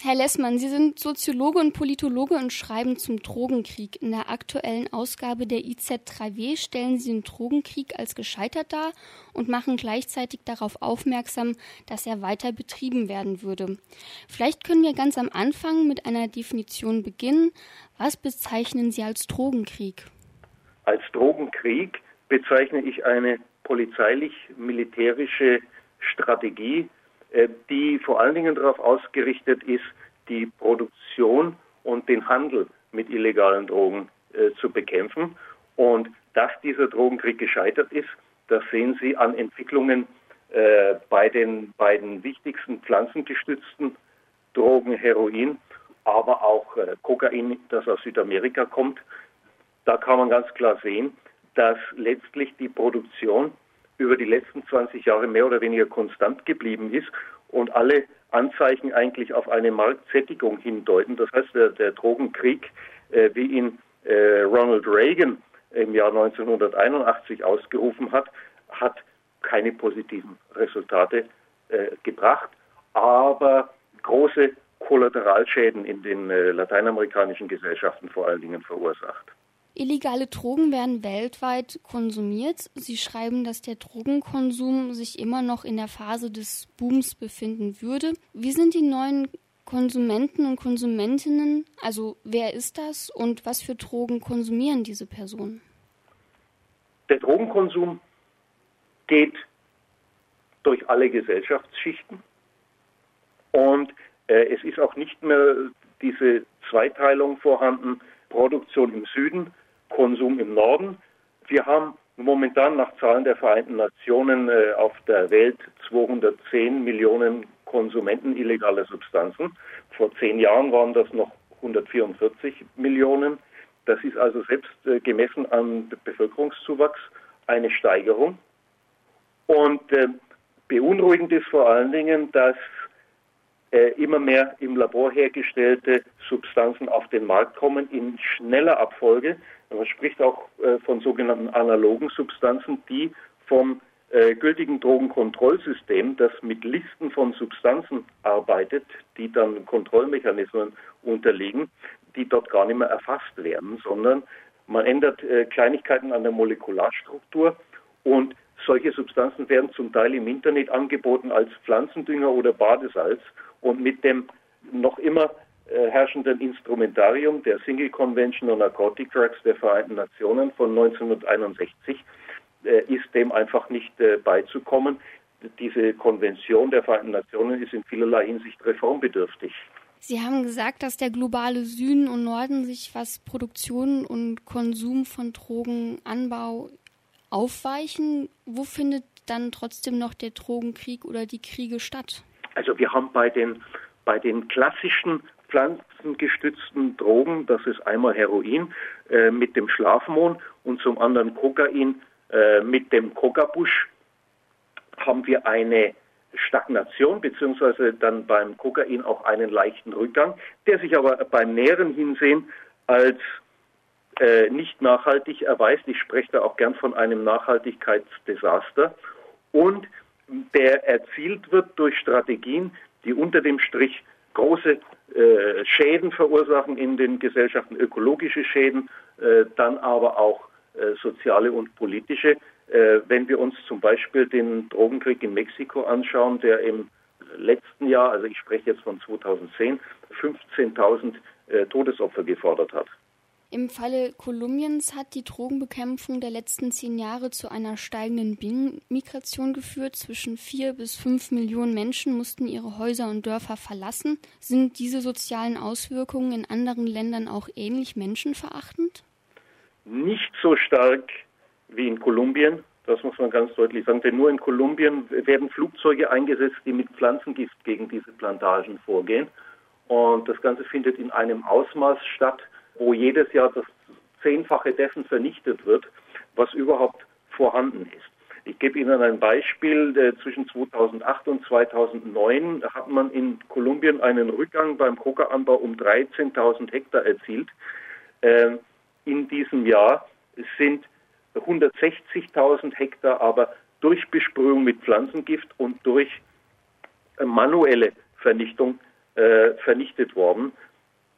Herr Lessmann, Sie sind Soziologe und Politologe und schreiben zum Drogenkrieg. In der aktuellen Ausgabe der IZ3W stellen Sie den Drogenkrieg als gescheitert dar und machen gleichzeitig darauf aufmerksam, dass er weiter betrieben werden würde. Vielleicht können wir ganz am Anfang mit einer Definition beginnen. Was bezeichnen Sie als Drogenkrieg? Als Drogenkrieg bezeichne ich eine polizeilich-militärische Strategie, die vor allen Dingen darauf ausgerichtet ist, die Produktion und den Handel mit illegalen Drogen äh, zu bekämpfen. Und dass dieser Drogenkrieg gescheitert ist, das sehen Sie an Entwicklungen äh, bei den beiden wichtigsten pflanzengestützten Drogen, Heroin, aber auch äh, Kokain, das aus Südamerika kommt. Da kann man ganz klar sehen, dass letztlich die Produktion über die letzten 20 Jahre mehr oder weniger konstant geblieben ist und alle Anzeichen eigentlich auf eine Marktsättigung hindeuten. Das heißt, der, der Drogenkrieg, äh, wie ihn äh, Ronald Reagan im Jahr 1981 ausgerufen hat, hat keine positiven Resultate äh, gebracht, aber große Kollateralschäden in den äh, lateinamerikanischen Gesellschaften vor allen Dingen verursacht. Illegale Drogen werden weltweit konsumiert. Sie schreiben, dass der Drogenkonsum sich immer noch in der Phase des Booms befinden würde. Wie sind die neuen Konsumenten und Konsumentinnen? Also wer ist das und was für Drogen konsumieren diese Personen? Der Drogenkonsum geht durch alle Gesellschaftsschichten und äh, es ist auch nicht mehr diese Zweiteilung vorhanden, Produktion im Süden Konsum im Norden. Wir haben momentan nach Zahlen der Vereinten Nationen äh, auf der Welt 210 Millionen Konsumenten illegaler Substanzen. Vor zehn Jahren waren das noch 144 Millionen. Das ist also selbst äh, gemessen an Bevölkerungszuwachs eine Steigerung. Und äh, beunruhigend ist vor allen Dingen, dass äh, immer mehr im Labor hergestellte Substanzen auf den Markt kommen in schneller Abfolge. Man spricht auch äh, von sogenannten analogen Substanzen, die vom äh, gültigen Drogenkontrollsystem, das mit Listen von Substanzen arbeitet, die dann Kontrollmechanismen unterliegen, die dort gar nicht mehr erfasst werden, sondern man ändert äh, Kleinigkeiten an der Molekularstruktur und solche Substanzen werden zum Teil im Internet angeboten als Pflanzendünger oder Badesalz und mit dem noch immer herrschenden Instrumentarium der Single Convention on Narcotic Drugs der Vereinten Nationen von 1961 äh, ist dem einfach nicht äh, beizukommen. Diese Konvention der Vereinten Nationen ist in vielerlei Hinsicht reformbedürftig. Sie haben gesagt, dass der globale Süden und Norden sich, was Produktion und Konsum von Drogenanbau aufweichen. Wo findet dann trotzdem noch der Drogenkrieg oder die Kriege statt? Also wir haben bei den, bei den klassischen pflanzengestützten Drogen, das ist einmal Heroin äh, mit dem Schlafmohn und zum anderen Kokain äh, mit dem Kokabusch, haben wir eine Stagnation beziehungsweise dann beim Kokain auch einen leichten Rückgang, der sich aber beim näheren Hinsehen als äh, nicht nachhaltig erweist. Ich spreche da auch gern von einem Nachhaltigkeitsdesaster und der erzielt wird durch Strategien, die unter dem Strich große äh, Schäden verursachen in den Gesellschaften, ökologische Schäden, äh, dann aber auch äh, soziale und politische. Äh, wenn wir uns zum Beispiel den Drogenkrieg in Mexiko anschauen, der im letzten Jahr, also ich spreche jetzt von 2010, 15.000 äh, Todesopfer gefordert hat. Im Falle Kolumbiens hat die Drogenbekämpfung der letzten zehn Jahre zu einer steigenden Binnenmigration geführt. Zwischen vier bis fünf Millionen Menschen mussten ihre Häuser und Dörfer verlassen. Sind diese sozialen Auswirkungen in anderen Ländern auch ähnlich menschenverachtend? Nicht so stark wie in Kolumbien. Das muss man ganz deutlich sagen, denn nur in Kolumbien werden Flugzeuge eingesetzt, die mit Pflanzengift gegen diese Plantagen vorgehen. Und das Ganze findet in einem Ausmaß statt, wo jedes Jahr das Zehnfache dessen vernichtet wird, was überhaupt vorhanden ist. Ich gebe Ihnen ein Beispiel. Zwischen 2008 und 2009 hat man in Kolumbien einen Rückgang beim Kokaanbau um 13.000 Hektar erzielt. Ähm, in diesem Jahr sind 160.000 Hektar aber durch Besprühung mit Pflanzengift und durch manuelle Vernichtung äh, vernichtet worden.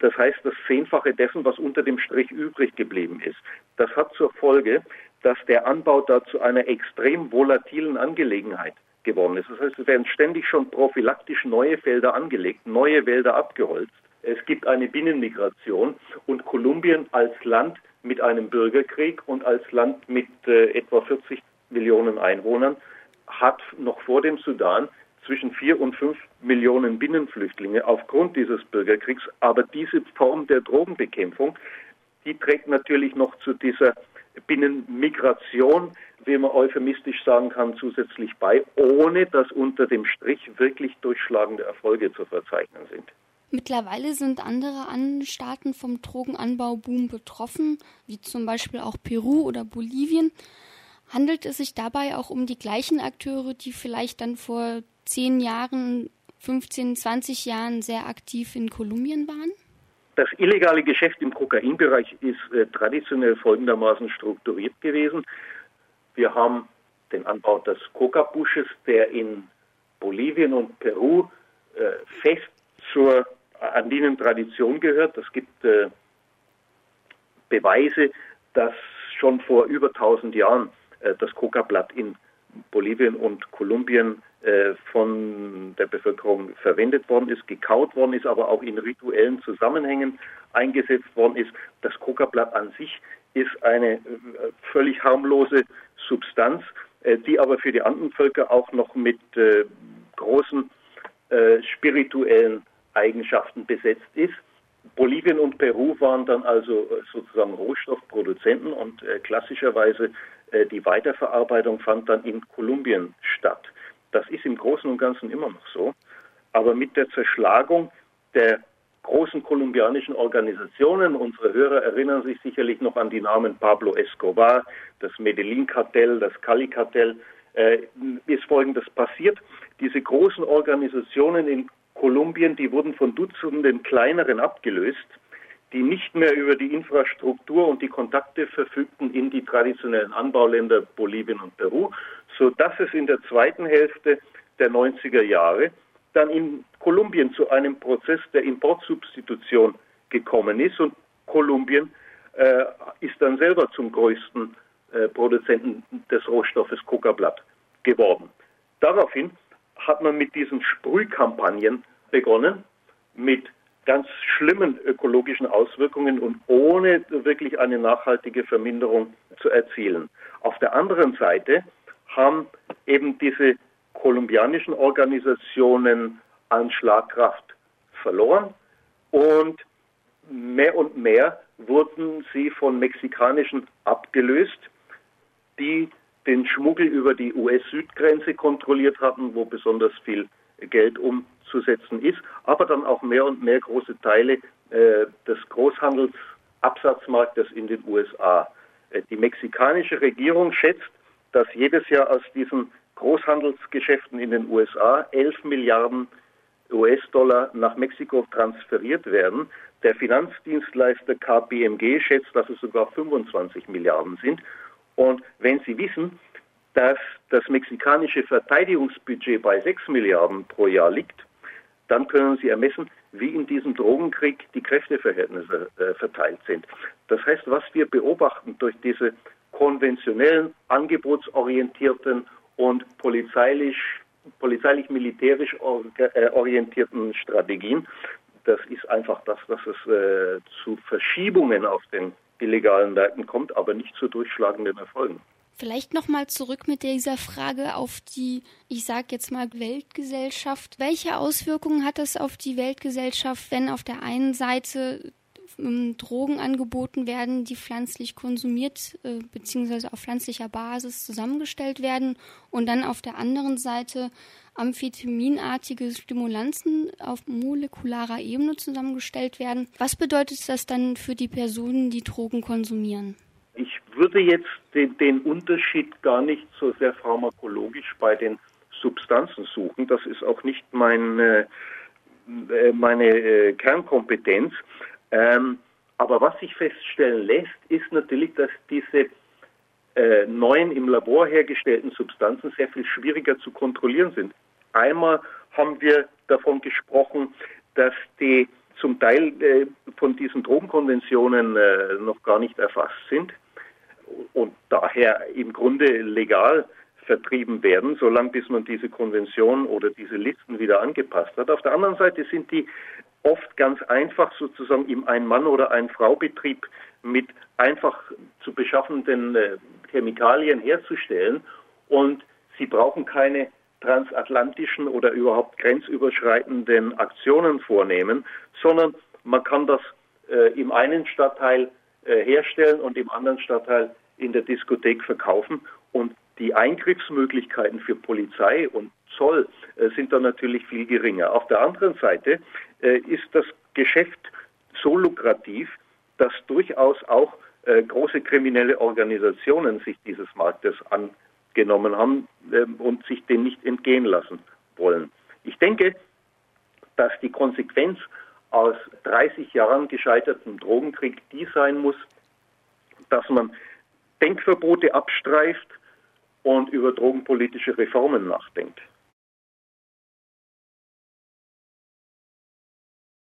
Das heißt, das Zehnfache dessen, was unter dem Strich übrig geblieben ist. Das hat zur Folge, dass der Anbau da zu einer extrem volatilen Angelegenheit geworden ist. Das heißt, es werden ständig schon prophylaktisch neue Felder angelegt, neue Wälder abgeholzt. Es gibt eine Binnenmigration und Kolumbien als Land mit einem Bürgerkrieg und als Land mit äh, etwa 40 Millionen Einwohnern hat noch vor dem Sudan zwischen vier und fünf Millionen Binnenflüchtlinge aufgrund dieses Bürgerkriegs. Aber diese Form der Drogenbekämpfung, die trägt natürlich noch zu dieser Binnenmigration, wie man euphemistisch sagen kann, zusätzlich bei, ohne dass unter dem Strich wirklich durchschlagende Erfolge zu verzeichnen sind. Mittlerweile sind andere Staaten vom Drogenanbauboom betroffen, wie zum Beispiel auch Peru oder Bolivien. Handelt es sich dabei auch um die gleichen Akteure, die vielleicht dann vor zehn Jahren, 15, 20 Jahren sehr aktiv in Kolumbien waren? Das illegale Geschäft im Kokainbereich ist äh, traditionell folgendermaßen strukturiert gewesen. Wir haben den Anbau des Coca-Busches, der in Bolivien und Peru äh, fest zur andinen Tradition gehört. Es gibt äh, Beweise, dass schon vor über 1000 Jahren äh, das Coca-Blatt in Bolivien und Kolumbien äh, von der Bevölkerung verwendet worden ist, gekaut worden ist, aber auch in rituellen Zusammenhängen eingesetzt worden ist. Das Coca-Blatt an sich ist eine äh, völlig harmlose Substanz, äh, die aber für die anderen Völker auch noch mit großen spirituellen Eigenschaften besetzt ist. Bolivien und Peru waren dann also sozusagen Rohstoffproduzenten und klassischerweise die Weiterverarbeitung fand dann in Kolumbien statt. Das ist im Großen und Ganzen immer noch so. Aber mit der Zerschlagung der großen kolumbianischen Organisationen, unsere Hörer erinnern sich sicherlich noch an die Namen Pablo Escobar, das Medellin-Kartell, das Cali-Kartell, äh, ist Folgendes passiert. Diese großen Organisationen in Kolumbien, die wurden von Dutzenden kleineren abgelöst, die nicht mehr über die Infrastruktur und die Kontakte verfügten in die traditionellen Anbauländer Bolivien und Peru, so dass es in der zweiten Hälfte der 90er Jahre dann in Kolumbien zu einem Prozess der Importsubstitution gekommen ist und Kolumbien äh, ist dann selber zum größten äh, Produzenten des Rohstoffes Coca-Blatt geworden. Daraufhin hat man mit diesen Sprühkampagnen begonnen, mit ganz schlimmen ökologischen Auswirkungen und ohne wirklich eine nachhaltige Verminderung zu erzielen. Auf der anderen Seite haben eben diese kolumbianischen Organisationen an Schlagkraft verloren und mehr und mehr wurden sie von Mexikanischen abgelöst, die den Schmuggel über die US-Südgrenze kontrolliert hatten, wo besonders viel Geld umzusetzen ist, aber dann auch mehr und mehr große Teile äh, des Großhandelsabsatzmarktes in den USA. Äh, die mexikanische Regierung schätzt, dass jedes Jahr aus diesen Großhandelsgeschäften in den USA 11 Milliarden US-Dollar nach Mexiko transferiert werden. Der Finanzdienstleister KPMG schätzt, dass es sogar 25 Milliarden sind. Und wenn Sie wissen, dass das mexikanische Verteidigungsbudget bei 6 Milliarden pro Jahr liegt, dann können Sie ermessen, wie in diesem Drogenkrieg die Kräfteverhältnisse äh, verteilt sind. Das heißt, was wir beobachten durch diese konventionellen, angebotsorientierten und polizeilich, polizeilich-militärisch äh, orientierten Strategien, das ist einfach das, dass es äh, zu Verschiebungen auf den illegalen Märkten kommt, aber nicht zu durchschlagenden Erfolgen. Vielleicht nochmal zurück mit dieser Frage auf die, ich sage jetzt mal, Weltgesellschaft. Welche Auswirkungen hat es auf die Weltgesellschaft, wenn auf der einen Seite ähm, Drogen angeboten werden, die pflanzlich konsumiert äh, bzw. auf pflanzlicher Basis zusammengestellt werden und dann auf der anderen Seite amphetaminartige Stimulanzen auf molekularer Ebene zusammengestellt werden. Was bedeutet das dann für die Personen, die Drogen konsumieren? Würde jetzt den, den Unterschied gar nicht so sehr pharmakologisch bei den Substanzen suchen. Das ist auch nicht mein, meine äh, Kernkompetenz. Ähm, aber was sich feststellen lässt, ist natürlich, dass diese äh, neuen im Labor hergestellten Substanzen sehr viel schwieriger zu kontrollieren sind. Einmal haben wir davon gesprochen, dass die zum Teil äh, von diesen Drogenkonventionen äh, noch gar nicht erfasst sind und daher im Grunde legal vertrieben werden, solange bis man diese Konvention oder diese Listen wieder angepasst hat. Auf der anderen Seite sind die oft ganz einfach sozusagen im Ein-Mann- oder Ein-Frau-Betrieb mit einfach zu beschaffenden äh, Chemikalien herzustellen und sie brauchen keine transatlantischen oder überhaupt grenzüberschreitenden Aktionen vornehmen, sondern man kann das äh, im einen Stadtteil äh, herstellen und im anderen Stadtteil in der Diskothek verkaufen. Und die Eingriffsmöglichkeiten für Polizei und Zoll äh, sind dann natürlich viel geringer. Auf der anderen Seite äh, ist das Geschäft so lukrativ, dass durchaus auch äh, große kriminelle Organisationen sich dieses Marktes angenommen haben ähm, und sich dem nicht entgehen lassen wollen. Ich denke, dass die Konsequenz aus 30 Jahren gescheitertem Drogenkrieg die sein muss, dass man Denkverbote abstreift und über drogenpolitische Reformen nachdenkt.